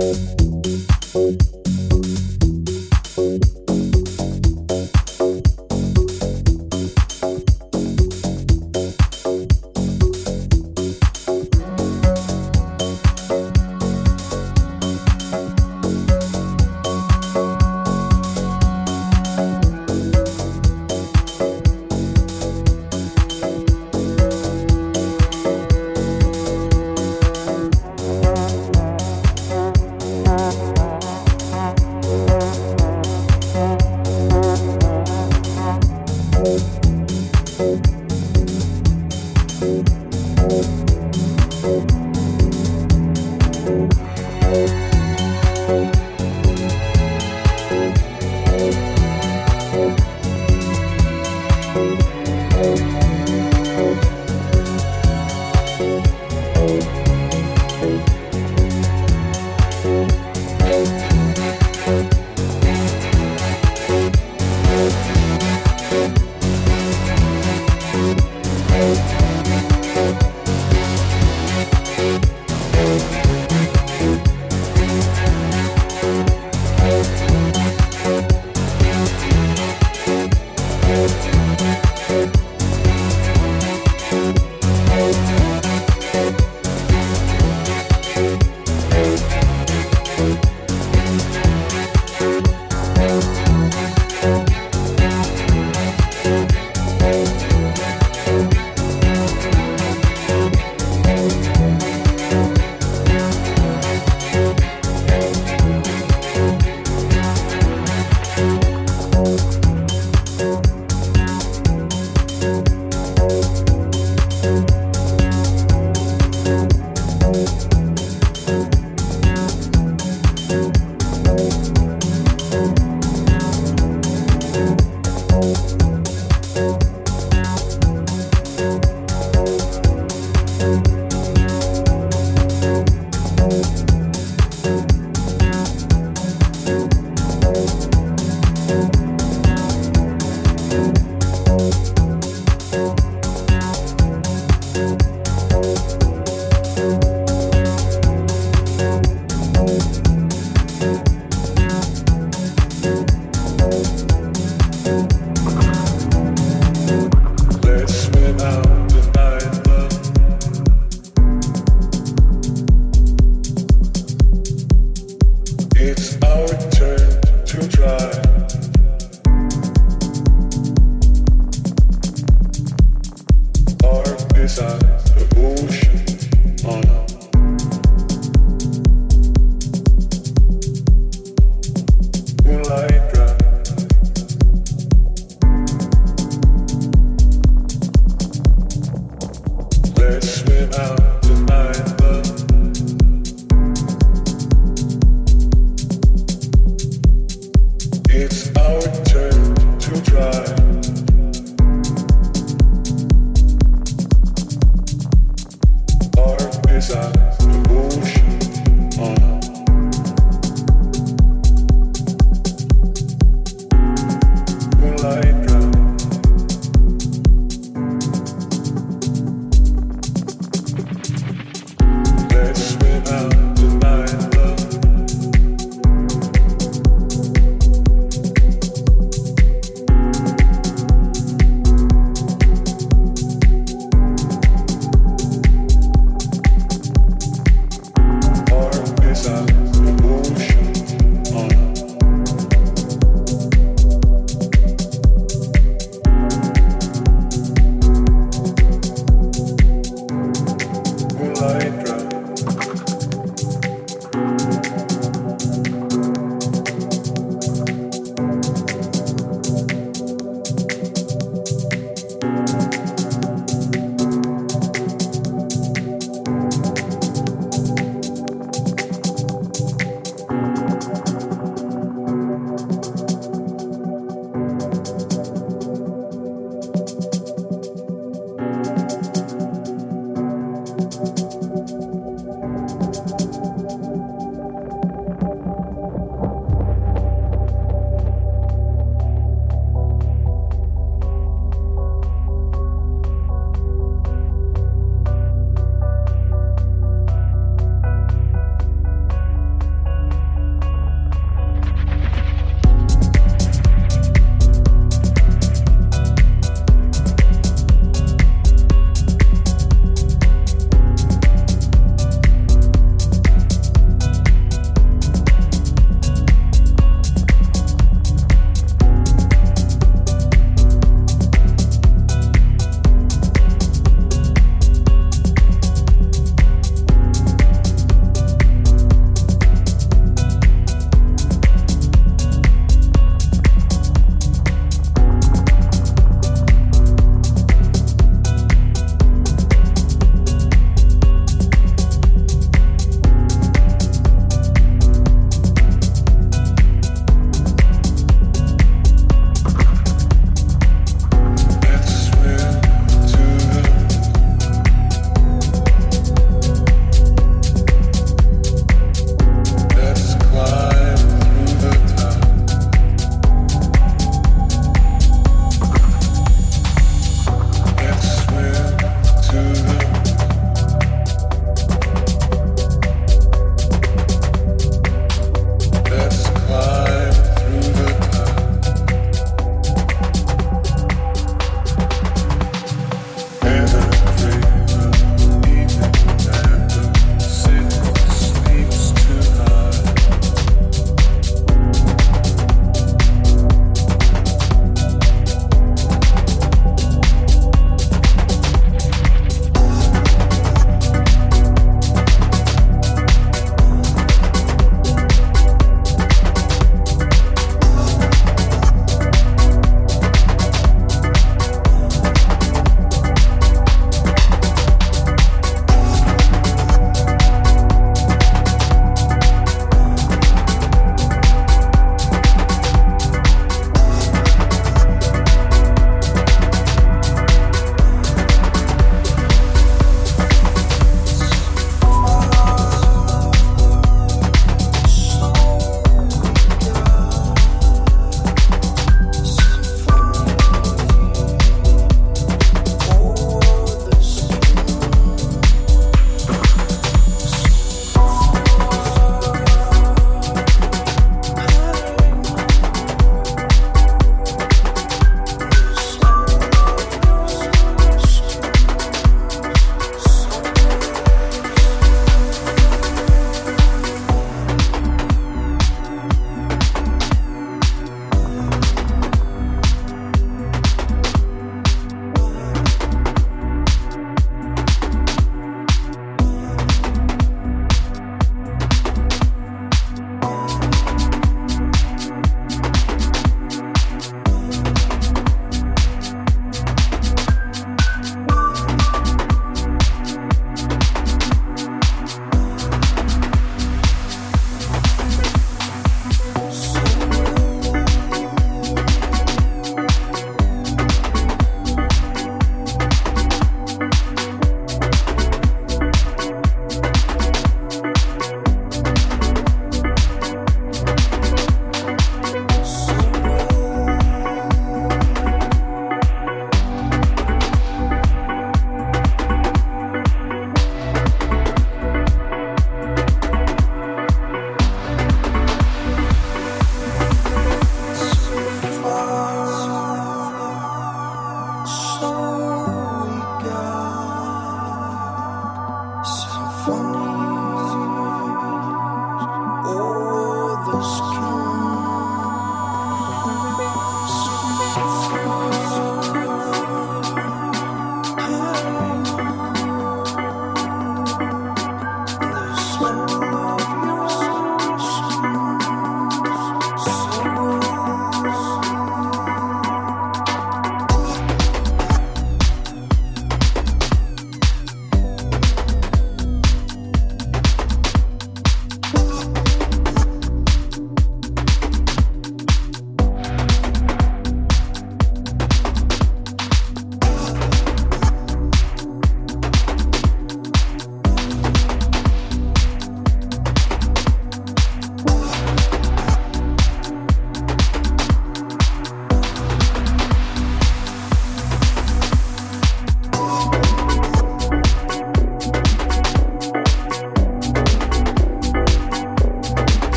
home.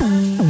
Mm-hmm.